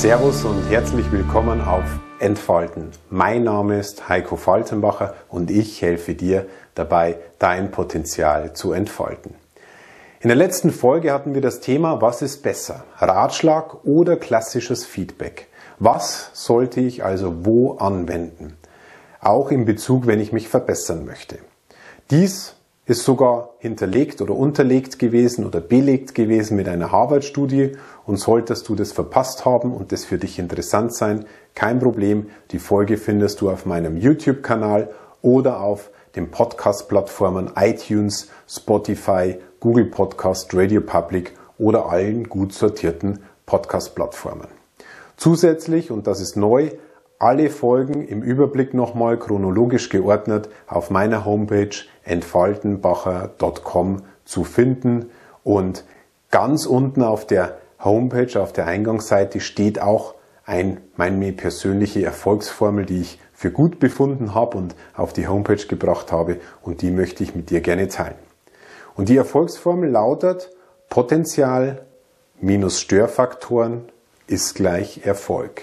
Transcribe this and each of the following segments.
Servus und herzlich willkommen auf Entfalten. Mein Name ist Heiko Faltenbacher und ich helfe dir dabei, dein Potenzial zu entfalten. In der letzten Folge hatten wir das Thema, was ist besser? Ratschlag oder klassisches Feedback? Was sollte ich also wo anwenden? Auch in Bezug, wenn ich mich verbessern möchte. Dies ist sogar hinterlegt oder unterlegt gewesen oder belegt gewesen mit einer Harvard-Studie und solltest du das verpasst haben und das für dich interessant sein, kein Problem. Die Folge findest du auf meinem YouTube-Kanal oder auf den Podcast-Plattformen iTunes, Spotify, Google Podcast, Radio Public oder allen gut sortierten Podcast-Plattformen. Zusätzlich, und das ist neu, alle Folgen im Überblick nochmal chronologisch geordnet auf meiner Homepage entfaltenbacher.com zu finden und ganz unten auf der Homepage, auf der Eingangsseite steht auch ein, meine persönliche Erfolgsformel, die ich für gut befunden habe und auf die Homepage gebracht habe und die möchte ich mit dir gerne teilen. Und die Erfolgsformel lautet Potenzial minus Störfaktoren ist gleich Erfolg.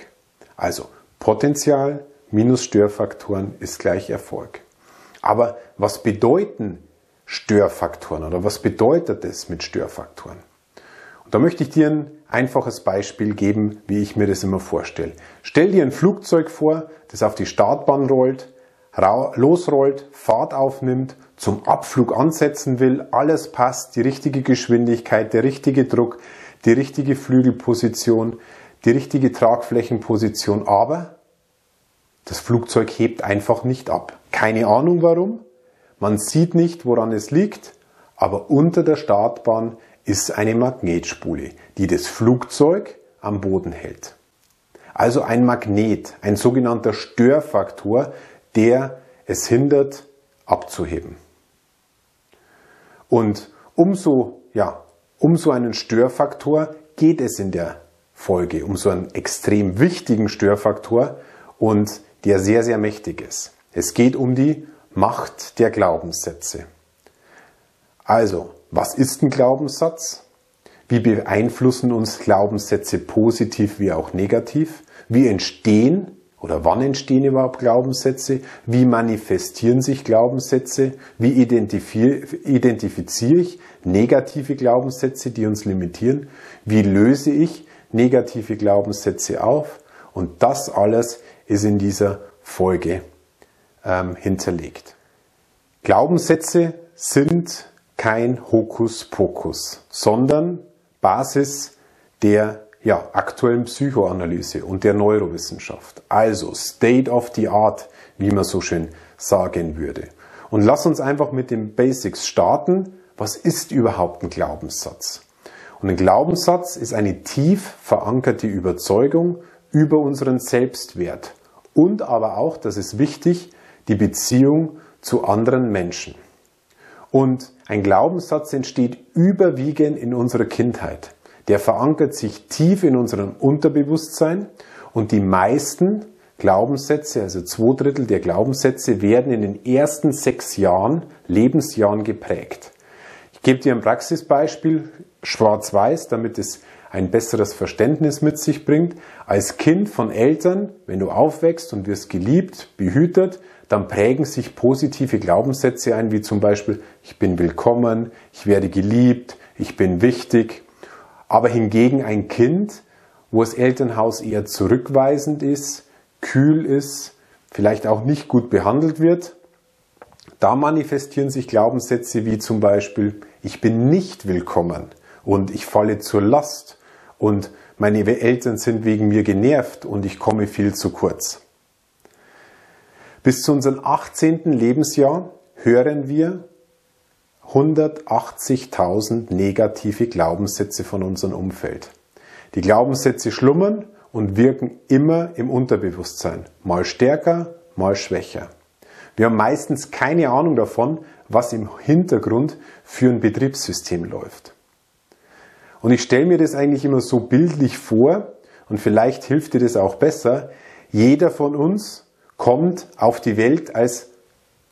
Also Potenzial minus Störfaktoren ist gleich Erfolg. Aber was bedeuten Störfaktoren oder was bedeutet es mit Störfaktoren? Und da möchte ich dir ein einfaches Beispiel geben, wie ich mir das immer vorstelle. Stell dir ein Flugzeug vor, das auf die Startbahn rollt, losrollt, Fahrt aufnimmt, zum Abflug ansetzen will, alles passt, die richtige Geschwindigkeit, der richtige Druck, die richtige Flügelposition, die richtige Tragflächenposition, aber das Flugzeug hebt einfach nicht ab. Keine Ahnung warum, man sieht nicht, woran es liegt, aber unter der Startbahn ist eine Magnetspule, die das Flugzeug am Boden hält. Also ein Magnet, ein sogenannter Störfaktor, der es hindert, abzuheben. Und umso, ja, um so einen Störfaktor geht es in der Folge, um so einen extrem wichtigen Störfaktor und der sehr, sehr mächtig ist. Es geht um die Macht der Glaubenssätze. Also, was ist ein Glaubenssatz? Wie beeinflussen uns Glaubenssätze positiv wie auch negativ? Wie entstehen oder wann entstehen überhaupt Glaubenssätze? Wie manifestieren sich Glaubenssätze? Wie identifiziere ich negative Glaubenssätze, die uns limitieren? Wie löse ich negative Glaubenssätze auf? Und das alles ist in dieser Folge ähm, hinterlegt. Glaubenssätze sind kein Hokuspokus, sondern Basis der ja, aktuellen Psychoanalyse und der Neurowissenschaft. Also State of the Art, wie man so schön sagen würde. Und lass uns einfach mit den Basics starten. Was ist überhaupt ein Glaubenssatz? Und ein Glaubenssatz ist eine tief verankerte Überzeugung über unseren Selbstwert und aber auch, das ist wichtig, die Beziehung zu anderen Menschen. Und ein Glaubenssatz entsteht überwiegend in unserer Kindheit. Der verankert sich tief in unserem Unterbewusstsein und die meisten Glaubenssätze, also zwei Drittel der Glaubenssätze, werden in den ersten sechs Jahren, Lebensjahren geprägt. Ich gebe dir ein Praxisbeispiel, schwarz-weiß, damit es ein besseres Verständnis mit sich bringt. Als Kind von Eltern, wenn du aufwächst und wirst geliebt, behütet, dann prägen sich positive Glaubenssätze ein, wie zum Beispiel, ich bin willkommen, ich werde geliebt, ich bin wichtig. Aber hingegen ein Kind, wo das Elternhaus eher zurückweisend ist, kühl ist, vielleicht auch nicht gut behandelt wird, da manifestieren sich Glaubenssätze wie zum Beispiel, ich bin nicht willkommen und ich falle zur Last und meine Eltern sind wegen mir genervt und ich komme viel zu kurz. Bis zu unserem 18. Lebensjahr hören wir 180.000 negative Glaubenssätze von unserem Umfeld. Die Glaubenssätze schlummern und wirken immer im Unterbewusstsein, mal stärker, mal schwächer. Wir haben meistens keine Ahnung davon, was im Hintergrund für ein Betriebssystem läuft. Und ich stelle mir das eigentlich immer so bildlich vor, und vielleicht hilft dir das auch besser, jeder von uns kommt auf die Welt als,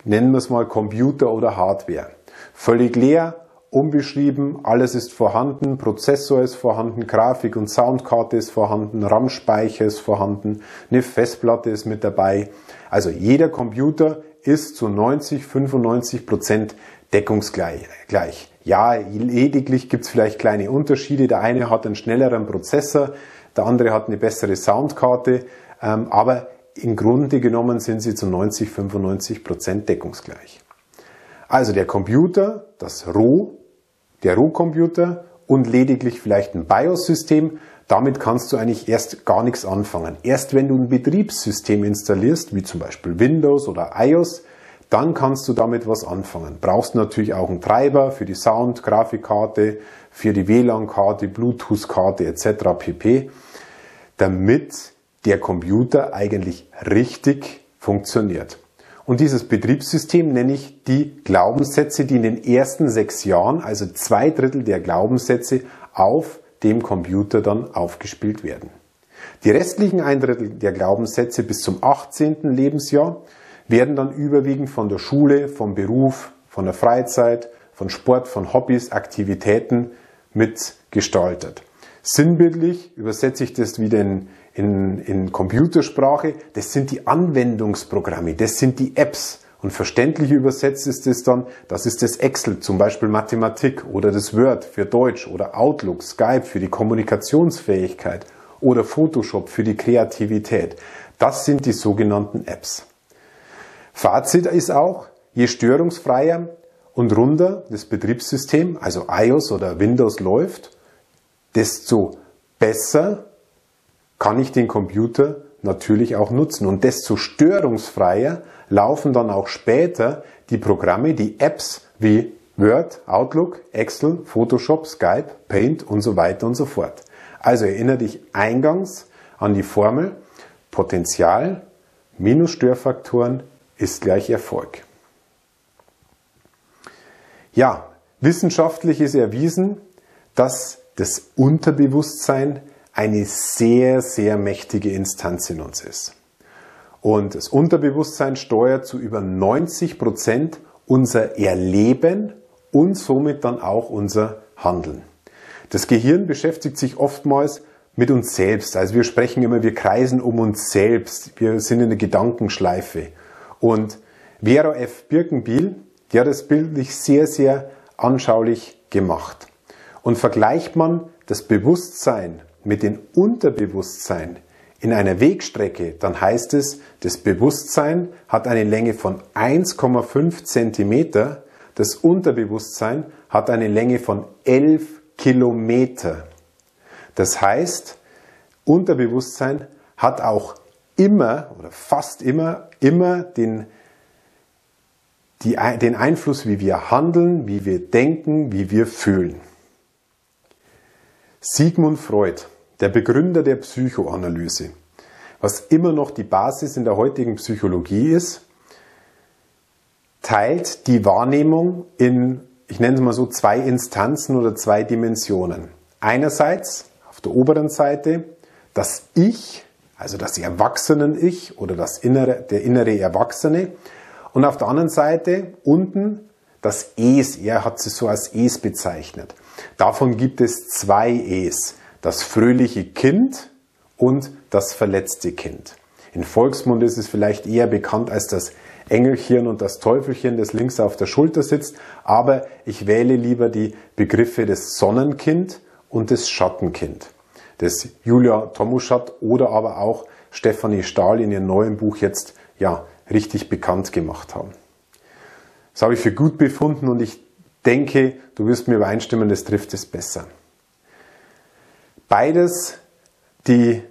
nennen wir es mal, Computer oder Hardware. Völlig leer, unbeschrieben, alles ist vorhanden, Prozessor ist vorhanden, Grafik- und Soundkarte ist vorhanden, RAM-Speicher ist vorhanden, eine Festplatte ist mit dabei. Also jeder Computer ist zu 90, 95 Prozent deckungsgleich. Ja, lediglich gibt es vielleicht kleine Unterschiede. Der eine hat einen schnelleren Prozessor, der andere hat eine bessere Soundkarte, ähm, aber im Grunde genommen sind sie zu 90, 95 Prozent deckungsgleich. Also der Computer, das Roh, der Rohcomputer und lediglich vielleicht ein BIOS-System, damit kannst du eigentlich erst gar nichts anfangen. Erst wenn du ein Betriebssystem installierst, wie zum Beispiel Windows oder iOS, dann kannst du damit was anfangen. Brauchst natürlich auch einen Treiber für die Sound, Grafikkarte, für die WLAN-Karte, Bluetooth-Karte etc. pp, damit der Computer eigentlich richtig funktioniert. Und dieses Betriebssystem nenne ich die Glaubenssätze, die in den ersten sechs Jahren, also zwei Drittel der Glaubenssätze, auf dem Computer dann aufgespielt werden. Die restlichen ein Drittel der Glaubenssätze bis zum 18. Lebensjahr werden dann überwiegend von der Schule, vom Beruf, von der Freizeit, von Sport, von Hobbys, Aktivitäten mitgestaltet. Sinnbildlich übersetze ich das wieder in, in, in Computersprache. Das sind die Anwendungsprogramme, das sind die Apps. Und verständlich übersetzt ist es dann, das ist das Excel, zum Beispiel Mathematik oder das Word für Deutsch oder Outlook, Skype für die Kommunikationsfähigkeit oder Photoshop für die Kreativität. Das sind die sogenannten Apps. Fazit ist auch, je störungsfreier und runder das Betriebssystem, also iOS oder Windows läuft, desto besser kann ich den Computer natürlich auch nutzen. Und desto störungsfreier laufen dann auch später die Programme, die Apps wie Word, Outlook, Excel, Photoshop, Skype, Paint und so weiter und so fort. Also erinnere dich eingangs an die Formel Potenzial minus Störfaktoren ist gleich Erfolg. Ja, wissenschaftlich ist erwiesen, dass das Unterbewusstsein eine sehr, sehr mächtige Instanz in uns ist. Und das Unterbewusstsein steuert zu über 90 Prozent unser Erleben und somit dann auch unser Handeln. Das Gehirn beschäftigt sich oftmals mit uns selbst. Also wir sprechen immer, wir kreisen um uns selbst. Wir sind in der Gedankenschleife. Und Vera F. Birkenbiel, die hat das bildlich sehr, sehr anschaulich gemacht. Und vergleicht man das Bewusstsein mit dem Unterbewusstsein in einer Wegstrecke, dann heißt es, das Bewusstsein hat eine Länge von 1,5 Zentimeter, das Unterbewusstsein hat eine Länge von 11 Kilometer. Das heißt, Unterbewusstsein hat auch immer oder fast immer, immer den, die, den Einfluss, wie wir handeln, wie wir denken, wie wir fühlen. Sigmund Freud, der Begründer der Psychoanalyse, was immer noch die Basis in der heutigen Psychologie ist, teilt die Wahrnehmung in, ich nenne es mal so, zwei Instanzen oder zwei Dimensionen. Einerseits auf der oberen Seite das Ich, also das Erwachsenen-Ich oder das innere, der innere Erwachsene. Und auf der anderen Seite unten das Es. Er hat es so als Es bezeichnet. Davon gibt es zwei Es. Das fröhliche Kind und das verletzte Kind. In Volksmund ist es vielleicht eher bekannt als das Engelchen und das Teufelchen, das links auf der Schulter sitzt, aber ich wähle lieber die Begriffe des Sonnenkind und des Schattenkind, das Julia Tomuschat oder aber auch Stefanie Stahl in ihrem neuen Buch jetzt ja richtig bekannt gemacht haben. Das habe ich für gut befunden und ich denke, du wirst mir übereinstimmen, das trifft es besser. Beides, die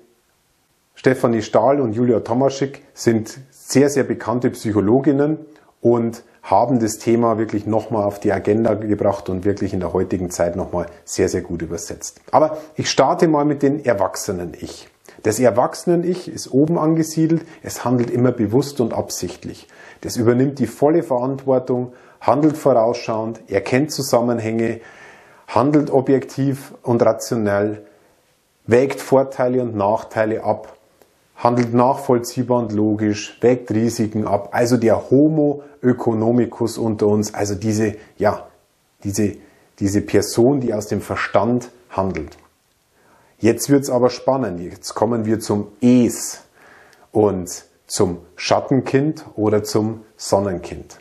Stefanie Stahl und Julia Tomaschik, sind sehr, sehr bekannte Psychologinnen und haben das Thema wirklich nochmal auf die Agenda gebracht und wirklich in der heutigen Zeit nochmal sehr, sehr gut übersetzt. Aber ich starte mal mit den Erwachsenen-Ich. Das Erwachsenen-Ich ist oben angesiedelt, es handelt immer bewusst und absichtlich. Das übernimmt die volle Verantwortung, handelt vorausschauend, erkennt Zusammenhänge, handelt objektiv und rationell, wägt Vorteile und Nachteile ab, handelt nachvollziehbar und logisch, wägt Risiken ab. Also der Homo economicus unter uns, also diese, ja, diese diese Person, die aus dem Verstand handelt. Jetzt wird es aber spannend. Jetzt kommen wir zum Es und zum Schattenkind oder zum Sonnenkind.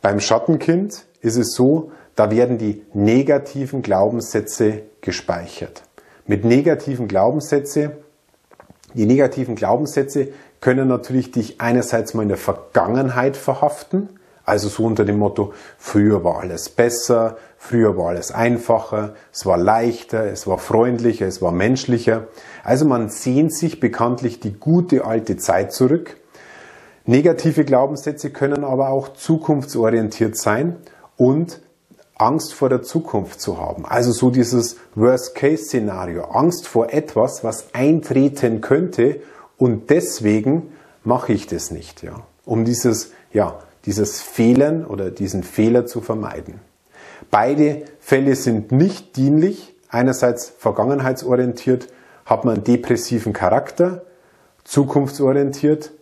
Beim Schattenkind ist es so, da werden die negativen Glaubenssätze gespeichert. Mit negativen Glaubenssätze, die negativen Glaubenssätze können natürlich dich einerseits mal in der Vergangenheit verhaften, also so unter dem Motto, früher war alles besser, früher war alles einfacher, es war leichter, es war freundlicher, es war menschlicher. Also man sehnt sich bekanntlich die gute alte Zeit zurück. Negative Glaubenssätze können aber auch zukunftsorientiert sein und Angst vor der Zukunft zu haben. Also so dieses Worst-Case-Szenario. Angst vor etwas, was eintreten könnte und deswegen mache ich das nicht, ja. Um dieses, ja, dieses Fehlen oder diesen Fehler zu vermeiden. Beide Fälle sind nicht dienlich. Einerseits vergangenheitsorientiert hat man depressiven Charakter, zukunftsorientiert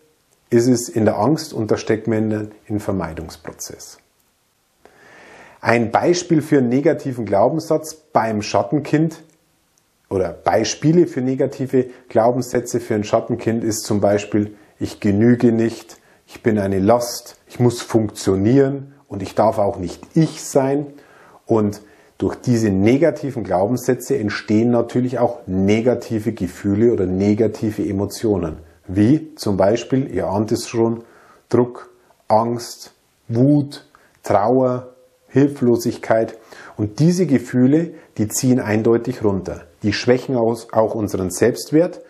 ist es in der Angst und da steckt man in den Vermeidungsprozess. Ein Beispiel für einen negativen Glaubenssatz beim Schattenkind oder Beispiele für negative Glaubenssätze für ein Schattenkind ist zum Beispiel, ich genüge nicht, ich bin eine Last, ich muss funktionieren und ich darf auch nicht ich sein. Und durch diese negativen Glaubenssätze entstehen natürlich auch negative Gefühle oder negative Emotionen, wie zum Beispiel, ihr ahnt es schon, Druck, Angst, Wut, Trauer, Hilflosigkeit. Und diese Gefühle, die ziehen eindeutig runter. Die schwächen auch unseren Selbstwert.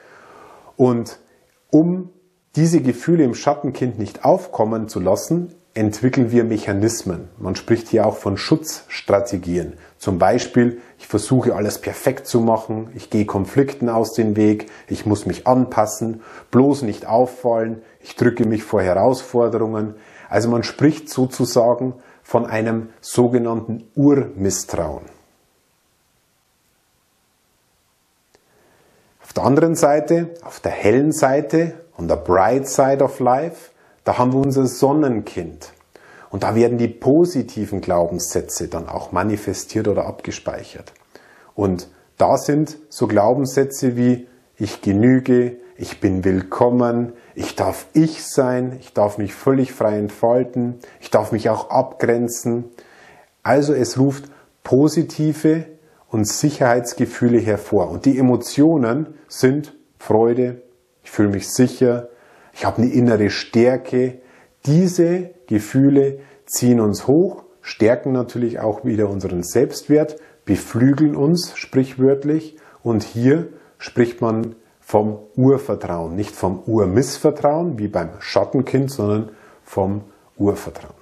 Und um diese Gefühle im Schattenkind nicht aufkommen zu lassen, entwickeln wir Mechanismen. Man spricht hier auch von Schutzstrategien. Zum Beispiel, ich versuche alles perfekt zu machen, ich gehe Konflikten aus dem Weg, ich muss mich anpassen, bloß nicht auffallen, ich drücke mich vor Herausforderungen. Also man spricht sozusagen von einem sogenannten Urmisstrauen. Auf der anderen Seite, auf der hellen Seite, on the bright side of life, da haben wir unser Sonnenkind. Und da werden die positiven Glaubenssätze dann auch manifestiert oder abgespeichert. Und da sind so Glaubenssätze wie ich genüge, ich bin willkommen, ich darf ich sein, ich darf mich völlig frei entfalten, ich darf mich auch abgrenzen. Also es ruft positive und Sicherheitsgefühle hervor. Und die Emotionen sind Freude, ich fühle mich sicher, ich habe eine innere Stärke. Diese Gefühle ziehen uns hoch, stärken natürlich auch wieder unseren Selbstwert, beflügeln uns sprichwörtlich und hier spricht man vom Urvertrauen, nicht vom Urmissvertrauen wie beim Schattenkind, sondern vom Urvertrauen.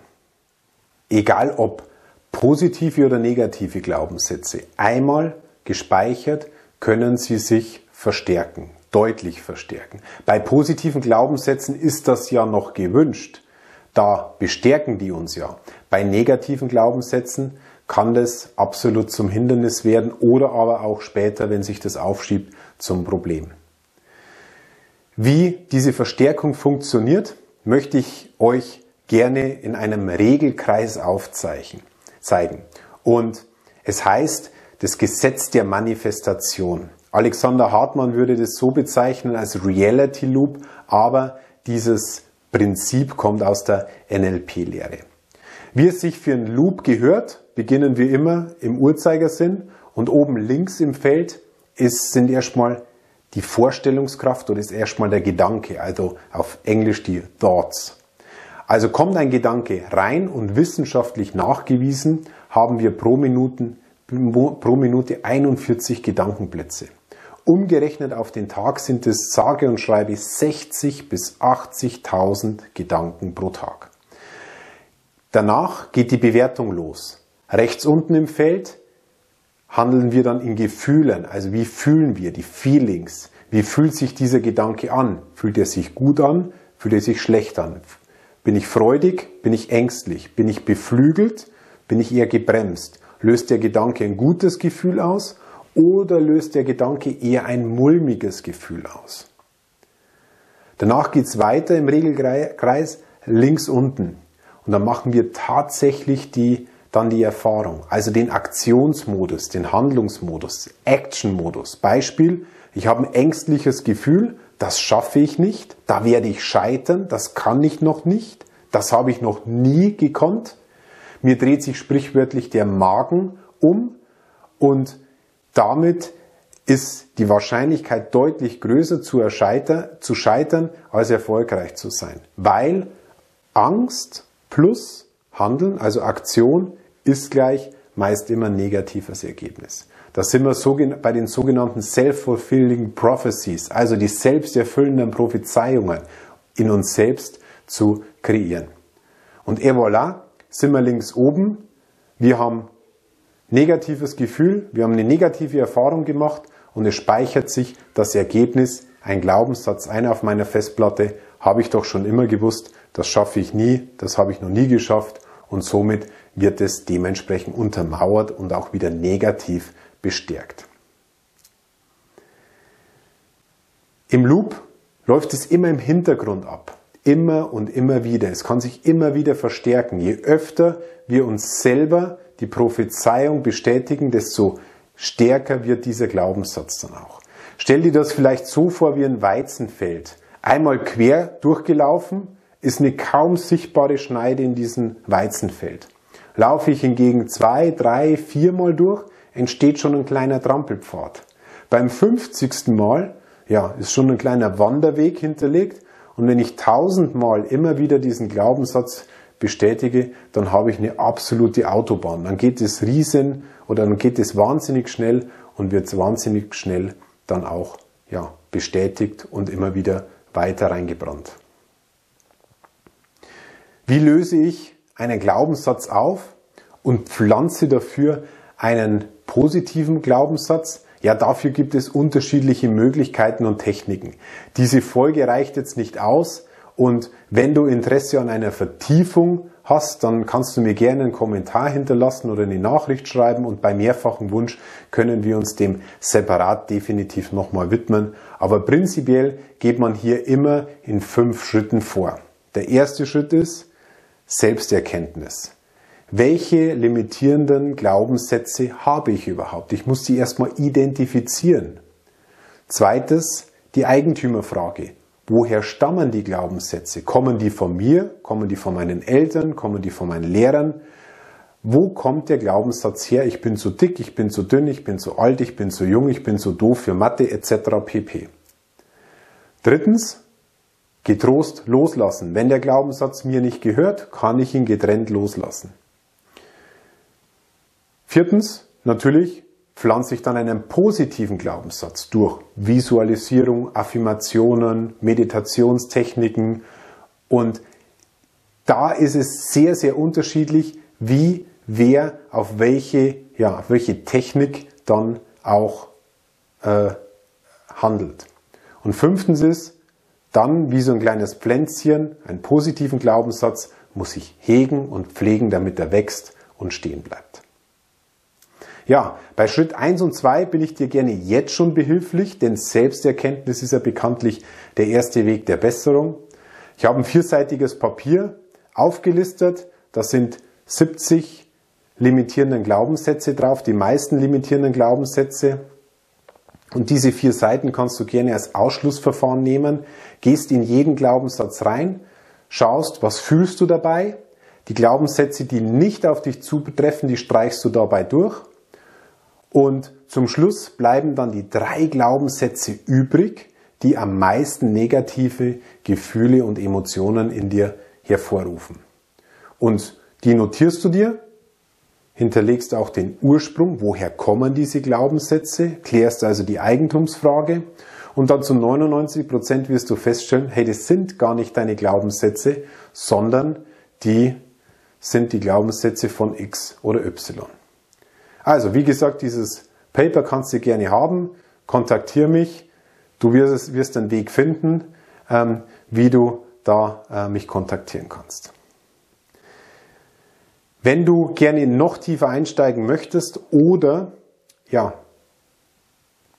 Egal ob positive oder negative Glaubenssätze, einmal gespeichert, können sie sich verstärken deutlich verstärken. Bei positiven Glaubenssätzen ist das ja noch gewünscht. Da bestärken die uns ja. Bei negativen Glaubenssätzen kann das absolut zum Hindernis werden oder aber auch später, wenn sich das aufschiebt, zum Problem. Wie diese Verstärkung funktioniert, möchte ich euch gerne in einem Regelkreis aufzeigen. Und es heißt das Gesetz der Manifestation. Alexander Hartmann würde das so bezeichnen als Reality Loop, aber dieses Prinzip kommt aus der NLP-Lehre. Wie es sich für einen Loop gehört, beginnen wir immer im Uhrzeigersinn und oben links im Feld ist, sind erstmal die Vorstellungskraft oder ist erstmal der Gedanke, also auf Englisch die Thoughts. Also kommt ein Gedanke rein und wissenschaftlich nachgewiesen haben wir pro, Minuten, pro Minute 41 Gedankenplätze. Umgerechnet auf den Tag sind es sage und schreibe 60 bis 80.000 Gedanken pro Tag. Danach geht die Bewertung los. Rechts unten im Feld handeln wir dann in Gefühlen, also wie fühlen wir, die Feelings. Wie fühlt sich dieser Gedanke an? Fühlt er sich gut an? Fühlt er sich schlecht an? Bin ich freudig? Bin ich ängstlich? Bin ich beflügelt? Bin ich eher gebremst? Löst der Gedanke ein gutes Gefühl aus oder löst der Gedanke eher ein mulmiges Gefühl aus? Danach geht es weiter im Regelkreis links unten. Und dann machen wir tatsächlich die dann die Erfahrung, also den Aktionsmodus, den Handlungsmodus, Action-Modus. Beispiel, ich habe ein ängstliches Gefühl, das schaffe ich nicht, da werde ich scheitern, das kann ich noch nicht, das habe ich noch nie gekonnt. Mir dreht sich sprichwörtlich der Magen um und damit ist die Wahrscheinlichkeit deutlich größer zu, zu scheitern, als erfolgreich zu sein. Weil Angst plus Handeln, also Aktion, ist gleich meist immer negatives Ergebnis. Da sind wir bei den sogenannten Self-Fulfilling Prophecies, also die selbsterfüllenden Prophezeiungen in uns selbst zu kreieren. Und et voilà, sind wir links oben. Wir haben negatives Gefühl, wir haben eine negative Erfahrung gemacht und es speichert sich das Ergebnis, ein Glaubenssatz ein auf meiner Festplatte, habe ich doch schon immer gewusst, das schaffe ich nie, das habe ich noch nie geschafft und somit wird es dementsprechend untermauert und auch wieder negativ bestärkt. Im Loop läuft es immer im Hintergrund ab. Immer und immer wieder. Es kann sich immer wieder verstärken. Je öfter wir uns selber die Prophezeiung bestätigen, desto stärker wird dieser Glaubenssatz dann auch. Stell dir das vielleicht so vor wie ein Weizenfeld. Einmal quer durchgelaufen, ist eine kaum sichtbare Schneide in diesem Weizenfeld. Laufe ich hingegen zwei, drei, viermal durch, entsteht schon ein kleiner Trampelpfad. Beim 50. Mal, ja, ist schon ein kleiner Wanderweg hinterlegt. Und wenn ich tausendmal immer wieder diesen Glaubenssatz bestätige, dann habe ich eine absolute Autobahn. Dann geht es riesen oder dann geht es wahnsinnig schnell und wird wahnsinnig schnell dann auch ja, bestätigt und immer wieder weiter reingebrannt. Wie löse ich einen Glaubenssatz auf und pflanze dafür einen positiven Glaubenssatz? Ja, dafür gibt es unterschiedliche Möglichkeiten und Techniken. Diese Folge reicht jetzt nicht aus und wenn du Interesse an einer Vertiefung hast, dann kannst du mir gerne einen Kommentar hinterlassen oder eine Nachricht schreiben und bei mehrfachem Wunsch können wir uns dem separat definitiv nochmal widmen. Aber prinzipiell geht man hier immer in fünf Schritten vor. Der erste Schritt ist, Selbsterkenntnis. Welche limitierenden Glaubenssätze habe ich überhaupt? Ich muss sie erstmal identifizieren. Zweites, die Eigentümerfrage. Woher stammen die Glaubenssätze? Kommen die von mir? Kommen die von meinen Eltern? Kommen die von meinen Lehrern? Wo kommt der Glaubenssatz her? Ich bin zu dick, ich bin zu dünn, ich bin zu alt, ich bin zu jung, ich bin zu doof für Mathe etc. pp. Drittens, Getrost loslassen. Wenn der Glaubenssatz mir nicht gehört, kann ich ihn getrennt loslassen. Viertens, natürlich pflanze ich dann einen positiven Glaubenssatz durch Visualisierung, Affirmationen, Meditationstechniken und da ist es sehr, sehr unterschiedlich, wie wer auf welche, ja, auf welche Technik dann auch äh, handelt. Und fünftens ist, dann, wie so ein kleines Pflänzchen, einen positiven Glaubenssatz, muss ich hegen und pflegen, damit er wächst und stehen bleibt. Ja, bei Schritt 1 und 2 bin ich dir gerne jetzt schon behilflich, denn Selbsterkenntnis ist ja bekanntlich der erste Weg der Besserung. Ich habe ein vierseitiges Papier aufgelistet. Da sind 70 limitierenden Glaubenssätze drauf, die meisten limitierenden Glaubenssätze. Und diese vier Seiten kannst du gerne als Ausschlussverfahren nehmen, gehst in jeden Glaubenssatz rein, schaust, was fühlst du dabei. Die Glaubenssätze, die nicht auf dich zutreffen, die streichst du dabei durch. Und zum Schluss bleiben dann die drei Glaubenssätze übrig, die am meisten negative Gefühle und Emotionen in dir hervorrufen. Und die notierst du dir hinterlegst auch den Ursprung, woher kommen diese Glaubenssätze, klärst also die Eigentumsfrage und dann zu 99 Prozent wirst du feststellen, hey, das sind gar nicht deine Glaubenssätze, sondern die sind die Glaubenssätze von X oder Y. Also, wie gesagt, dieses Paper kannst du gerne haben, kontaktiere mich, du wirst, wirst einen Weg finden, ähm, wie du da äh, mich kontaktieren kannst. Wenn du gerne noch tiefer einsteigen möchtest oder ja,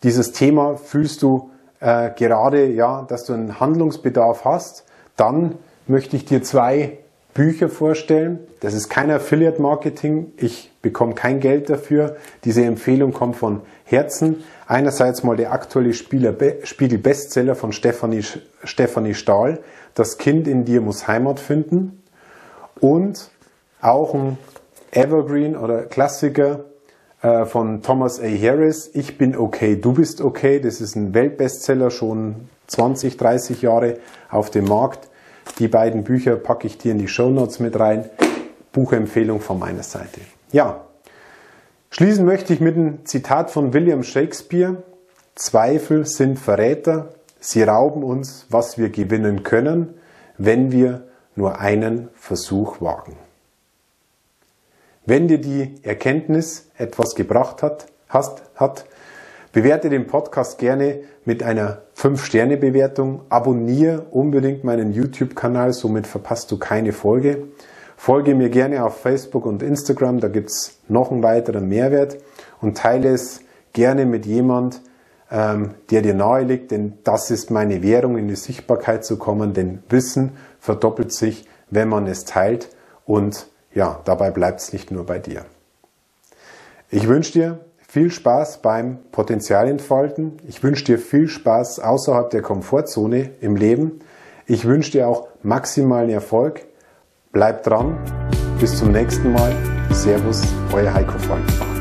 dieses Thema fühlst du äh, gerade, ja, dass du einen Handlungsbedarf hast, dann möchte ich dir zwei Bücher vorstellen. Das ist kein Affiliate Marketing. Ich bekomme kein Geld dafür. Diese Empfehlung kommt von Herzen. Einerseits mal der aktuelle Spiegel Bestseller von Stefanie, Stefanie Stahl. Das Kind in dir muss Heimat finden. Und auch ein Evergreen oder Klassiker äh, von Thomas A. Harris. Ich bin okay, du bist okay. Das ist ein Weltbestseller, schon 20, 30 Jahre auf dem Markt. Die beiden Bücher packe ich dir in die Show Notes mit rein. Buchempfehlung von meiner Seite. Ja, schließen möchte ich mit einem Zitat von William Shakespeare. Zweifel sind Verräter. Sie rauben uns, was wir gewinnen können, wenn wir nur einen Versuch wagen. Wenn dir die Erkenntnis etwas gebracht hat, hast, hat, bewerte den Podcast gerne mit einer 5-Sterne-Bewertung. Abonniere unbedingt meinen YouTube-Kanal, somit verpasst du keine Folge. Folge mir gerne auf Facebook und Instagram, da gibt es noch einen weiteren Mehrwert und teile es gerne mit jemand, ähm, der dir nahe liegt, denn das ist meine Währung, in die Sichtbarkeit zu kommen, denn Wissen verdoppelt sich, wenn man es teilt und ja, dabei bleibt es nicht nur bei dir. Ich wünsche dir viel Spaß beim Potenzialentfalten. Ich wünsche dir viel Spaß außerhalb der Komfortzone im Leben. Ich wünsche dir auch maximalen Erfolg. Bleib dran. Bis zum nächsten Mal. Servus, euer Heiko Falkenbach.